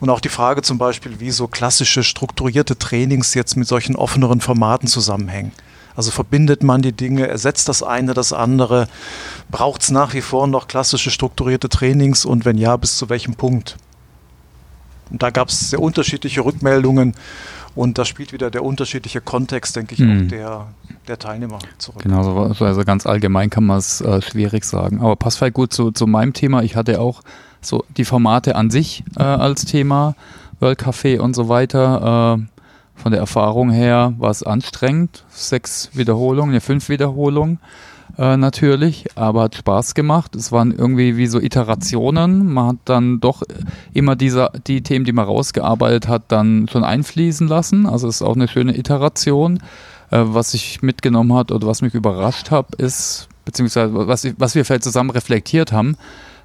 Und auch die Frage zum Beispiel, wie so klassische strukturierte Trainings jetzt mit solchen offeneren Formaten zusammenhängen. Also verbindet man die Dinge, ersetzt das eine das andere? Braucht es nach wie vor noch klassische strukturierte Trainings und wenn ja, bis zu welchem Punkt? Und da gab es sehr unterschiedliche Rückmeldungen und da spielt wieder der unterschiedliche Kontext, denke ich, mhm. auch der, der Teilnehmer zurück. Genau, also ganz allgemein kann man es äh, schwierig sagen. Aber passt vielleicht gut zu, zu meinem Thema. Ich hatte auch so die Formate an sich äh, als Thema, World Café und so weiter. Äh, von der Erfahrung her war es anstrengend. Sechs Wiederholungen, ne, fünf Wiederholungen äh, natürlich, aber hat Spaß gemacht. Es waren irgendwie wie so Iterationen. Man hat dann doch immer diese, die Themen, die man rausgearbeitet hat, dann schon einfließen lassen. Also es ist auch eine schöne Iteration. Äh, was ich mitgenommen hat oder was mich überrascht hat, ist, beziehungsweise was, was wir vielleicht zusammen reflektiert haben,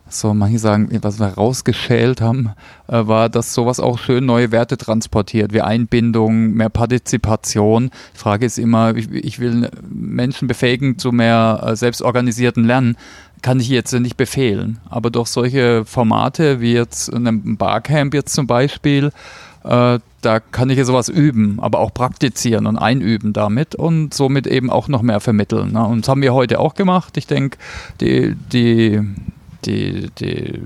so manche sagen, was wir rausgeschält haben, äh, war, dass sowas auch schön neue Werte transportiert, wie Einbindung, mehr Partizipation. Die Frage ist immer, ich, will Menschen befähigen zu mehr äh, selbstorganisierten Lernen, kann ich jetzt nicht befehlen. Aber durch solche Formate wie jetzt in einem Barcamp jetzt zum Beispiel, äh, da kann ich ja sowas üben, aber auch praktizieren und einüben damit und somit eben auch noch mehr vermitteln. Ne? Und das haben wir heute auch gemacht. Ich denke, die, die die, die,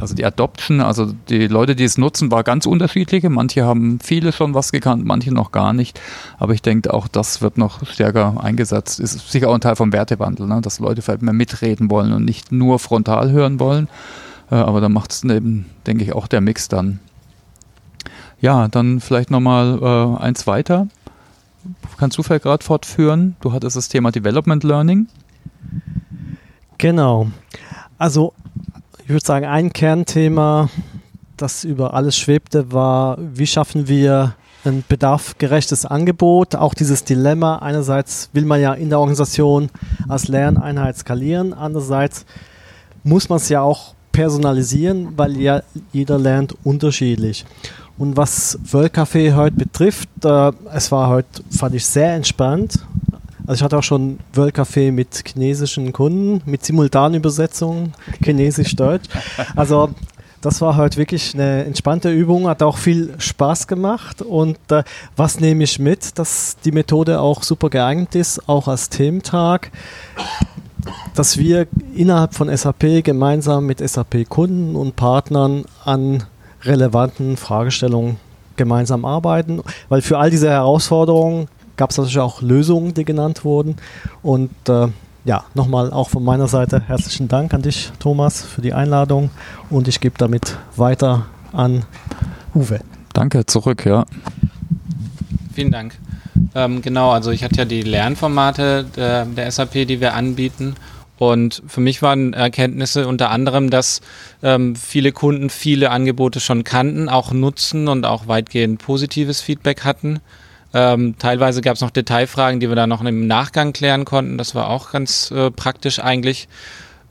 also die Adoption, also die Leute, die es nutzen, war ganz unterschiedliche. Manche haben viele schon was gekannt, manche noch gar nicht. Aber ich denke, auch das wird noch stärker eingesetzt. Ist sicher auch ein Teil vom Wertewandel, ne? dass Leute vielleicht mehr mitreden wollen und nicht nur frontal hören wollen. Äh, aber da macht es eben, denke ich, auch der Mix dann. Ja, dann vielleicht nochmal äh, eins weiter. Kannst du vielleicht gerade fortführen? Du hattest das Thema Development Learning. Genau. Also, ich würde sagen, ein Kernthema, das über alles schwebte, war, wie schaffen wir ein bedarfgerechtes Angebot, auch dieses Dilemma. Einerseits will man ja in der Organisation als Lerneinheit skalieren, andererseits muss man es ja auch personalisieren, weil ja jeder lernt unterschiedlich. Und was Café heute betrifft, äh, es war heute, fand ich sehr entspannt. Also ich hatte auch schon World Café mit chinesischen Kunden, mit Simultanübersetzung, Chinesisch-Deutsch. Also das war halt wirklich eine entspannte Übung, hat auch viel Spaß gemacht. Und äh, was nehme ich mit, dass die Methode auch super geeignet ist, auch als Thementag, dass wir innerhalb von SAP gemeinsam mit SAP-Kunden und Partnern an relevanten Fragestellungen gemeinsam arbeiten, weil für all diese Herausforderungen gab es natürlich auch Lösungen, die genannt wurden. Und äh, ja, nochmal auch von meiner Seite herzlichen Dank an dich, Thomas, für die Einladung. Und ich gebe damit weiter an Uwe. Danke, zurück, ja. Vielen Dank. Ähm, genau, also ich hatte ja die Lernformate der, der SAP, die wir anbieten. Und für mich waren Erkenntnisse unter anderem, dass ähm, viele Kunden viele Angebote schon kannten, auch nutzen und auch weitgehend positives Feedback hatten. Ähm, teilweise gab es noch Detailfragen, die wir dann noch im Nachgang klären konnten. Das war auch ganz äh, praktisch eigentlich.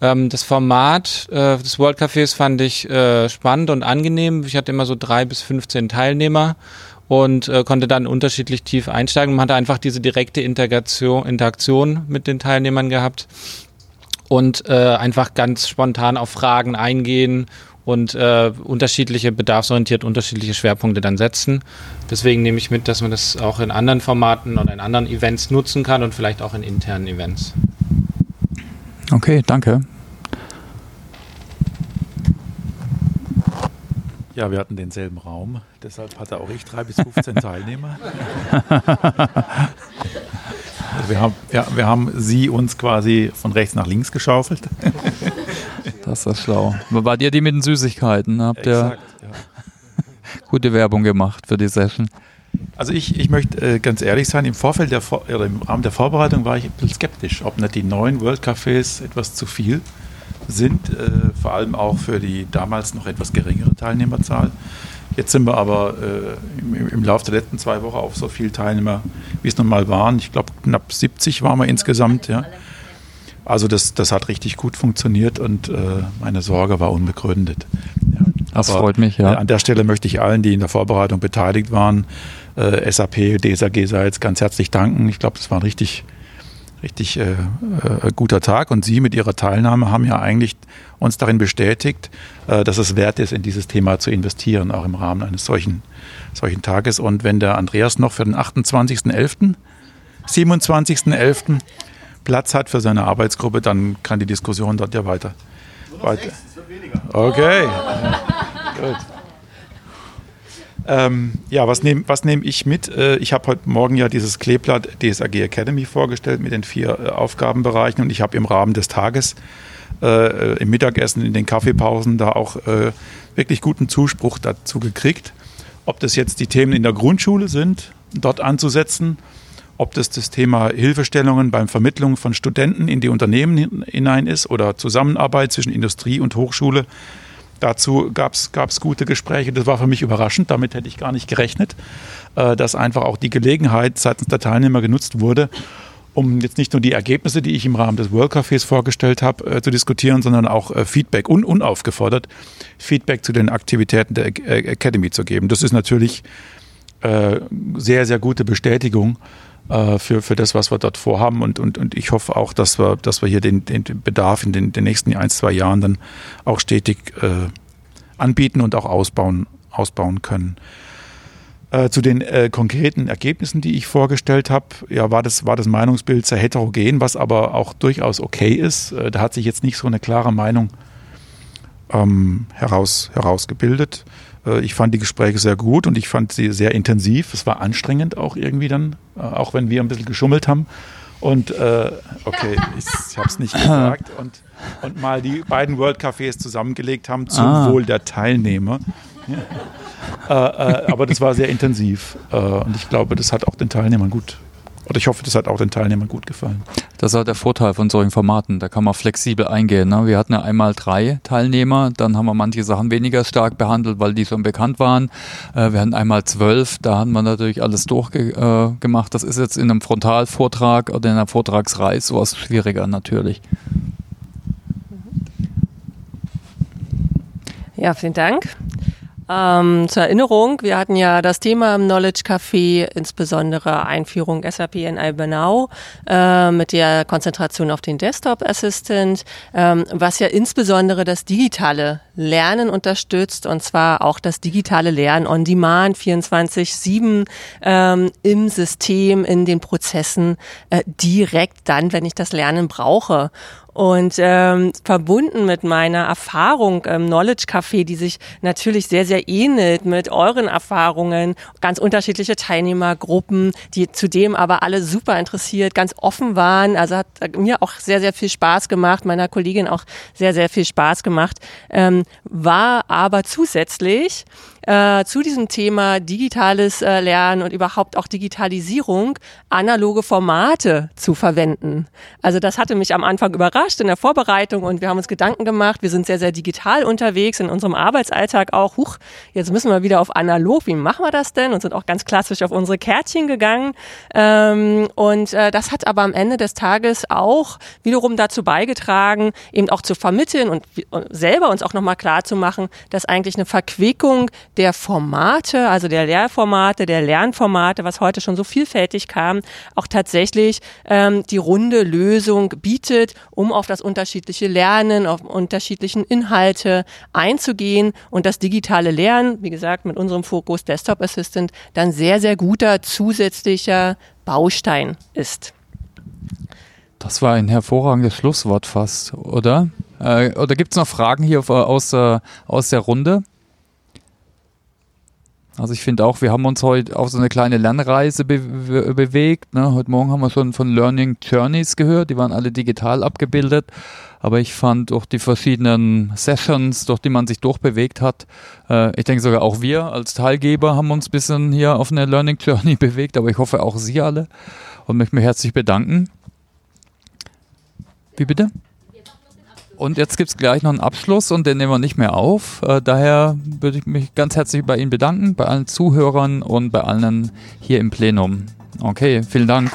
Ähm, das Format äh, des World Cafés fand ich äh, spannend und angenehm. Ich hatte immer so drei bis 15 Teilnehmer und äh, konnte dann unterschiedlich tief einsteigen. Man hatte einfach diese direkte Interaktion, Interaktion mit den Teilnehmern gehabt. und äh, einfach ganz spontan auf Fragen eingehen und äh, unterschiedliche, bedarfsorientiert unterschiedliche Schwerpunkte dann setzen. Deswegen nehme ich mit, dass man das auch in anderen Formaten oder in anderen Events nutzen kann und vielleicht auch in internen Events. Okay, danke. Ja, wir hatten denselben Raum, deshalb hatte auch ich drei bis 15 [LAUGHS] Teilnehmer. [LAUGHS] Wir, haben, ja, wir haben sie uns quasi von rechts nach links geschaufelt. [LAUGHS] Das ist schlau. War dir die mit den Süßigkeiten? Habt ihr ja. [LAUGHS] gute Werbung gemacht für die Session? Also ich, ich möchte äh, ganz ehrlich sein, im Vorfeld der Vor oder im Rahmen der Vorbereitung war ich ein bisschen skeptisch, ob nicht die neuen World Cafés etwas zu viel sind, äh, vor allem auch für die damals noch etwas geringere Teilnehmerzahl. Jetzt sind wir aber äh, im, im Laufe der letzten zwei Wochen auf so viele Teilnehmer, wie es nun mal waren. Ich glaube, knapp 70 waren wir insgesamt. Ja. Also das, das hat richtig gut funktioniert und äh, meine Sorge war unbegründet. Ja. Das aber, freut mich, ja. An der Stelle möchte ich allen, die in der Vorbereitung beteiligt waren, äh, SAP, DSAG sei jetzt ganz herzlich danken. Ich glaube, das war ein richtig richtig äh, äh, guter Tag. Und Sie mit Ihrer Teilnahme haben ja eigentlich uns darin bestätigt, äh, dass es wert ist, in dieses Thema zu investieren, auch im Rahmen eines solchen, solchen Tages. Und wenn der Andreas noch für den 28.11., 27.11. Platz hat für seine Arbeitsgruppe, dann kann die Diskussion dort ja weiter. weiter. Okay. [LAUGHS] Gut. Ähm, ja, was nehme was nehm ich mit? Äh, ich habe heute Morgen ja dieses Kleeblatt DSAG Academy vorgestellt mit den vier äh, Aufgabenbereichen und ich habe im Rahmen des Tages äh, im Mittagessen, in den Kaffeepausen da auch äh, wirklich guten Zuspruch dazu gekriegt. Ob das jetzt die Themen in der Grundschule sind, dort anzusetzen, ob das das Thema Hilfestellungen beim Vermittlung von Studenten in die Unternehmen hinein ist oder Zusammenarbeit zwischen Industrie und Hochschule Dazu gab es gute Gespräche. Das war für mich überraschend. Damit hätte ich gar nicht gerechnet, äh, dass einfach auch die Gelegenheit seitens der Teilnehmer genutzt wurde, um jetzt nicht nur die Ergebnisse, die ich im Rahmen des World Cafés vorgestellt habe, äh, zu diskutieren, sondern auch äh, Feedback und unaufgefordert Feedback zu den Aktivitäten der Academy zu geben. Das ist natürlich sehr, sehr gute Bestätigung äh, für, für das, was wir dort vorhaben. Und, und, und ich hoffe auch, dass wir, dass wir hier den, den Bedarf in den, den nächsten ein, zwei Jahren dann auch stetig äh, anbieten und auch ausbauen, ausbauen können. Äh, zu den äh, konkreten Ergebnissen, die ich vorgestellt habe, ja, war das, war das Meinungsbild sehr heterogen, was aber auch durchaus okay ist. Äh, da hat sich jetzt nicht so eine klare Meinung ähm, heraus, herausgebildet. Äh, ich fand die Gespräche sehr gut und ich fand sie sehr intensiv. Es war anstrengend auch irgendwie dann, äh, auch wenn wir ein bisschen geschummelt haben. Und äh, okay, ich, ich habe es nicht gesagt. Und, und mal die beiden World Cafés zusammengelegt haben zum ah. Wohl der Teilnehmer. Ja. Äh, äh, aber das war sehr intensiv. Äh, und ich glaube, das hat auch den Teilnehmern gut, oder ich hoffe, das hat auch den Teilnehmern gut gefallen. Das ist halt der Vorteil von solchen Formaten. Da kann man flexibel eingehen. Ne? Wir hatten ja einmal drei Teilnehmer, dann haben wir manche Sachen weniger stark behandelt, weil die schon bekannt waren. Äh, wir hatten einmal zwölf, da haben wir natürlich alles durchgemacht. Äh, das ist jetzt in einem Frontalvortrag oder in einer Vortragsreihe sowas schwieriger natürlich. Ja, vielen Dank. Ähm, zur Erinnerung, wir hatten ja das Thema im Knowledge Café, insbesondere Einführung SAP in Albenau äh, mit der Konzentration auf den Desktop Assistant, ähm, was ja insbesondere das digitale Lernen unterstützt und zwar auch das digitale Lernen on Demand 24/7 ähm, im System, in den Prozessen äh, direkt dann, wenn ich das Lernen brauche. Und ähm, verbunden mit meiner Erfahrung im Knowledge Café, die sich natürlich sehr, sehr ähnelt mit euren Erfahrungen, ganz unterschiedliche Teilnehmergruppen, die zudem aber alle super interessiert, ganz offen waren. Also hat mir auch sehr, sehr viel Spaß gemacht, meiner Kollegin auch sehr, sehr viel Spaß gemacht. Ähm, war aber zusätzlich äh, zu diesem Thema digitales äh, Lernen und überhaupt auch Digitalisierung analoge Formate zu verwenden. Also das hatte mich am Anfang überrascht in der Vorbereitung und wir haben uns Gedanken gemacht. Wir sind sehr, sehr digital unterwegs in unserem Arbeitsalltag auch. Huch, jetzt müssen wir wieder auf analog. Wie machen wir das denn? Und sind auch ganz klassisch auf unsere Kärtchen gegangen. Ähm, und äh, das hat aber am Ende des Tages auch wiederum dazu beigetragen, eben auch zu vermitteln und, und selber uns auch nochmal klar zu machen, dass eigentlich eine Verquickung der Formate, also der Lehrformate, der Lernformate, was heute schon so vielfältig kam, auch tatsächlich ähm, die runde Lösung bietet, um auf das unterschiedliche Lernen, auf unterschiedlichen Inhalte einzugehen und das digitale Lernen, wie gesagt, mit unserem Fokus Desktop Assistant, dann sehr, sehr guter zusätzlicher Baustein ist. Das war ein hervorragendes Schlusswort fast, oder? Äh, oder gibt es noch Fragen hier aus, äh, aus der Runde? Also ich finde auch, wir haben uns heute auf so eine kleine Lernreise be bewegt. Ne? Heute Morgen haben wir schon von Learning Journeys gehört, die waren alle digital abgebildet. Aber ich fand durch die verschiedenen Sessions, durch die man sich durchbewegt hat, äh, ich denke sogar auch wir als Teilgeber haben uns ein bisschen hier auf eine Learning Journey [LAUGHS] bewegt, aber ich hoffe auch Sie alle und möchte mich herzlich bedanken. Wie bitte? Und jetzt gibt es gleich noch einen Abschluss und den nehmen wir nicht mehr auf. Äh, daher würde ich mich ganz herzlich bei Ihnen bedanken, bei allen Zuhörern und bei allen hier im Plenum. Okay, vielen Dank.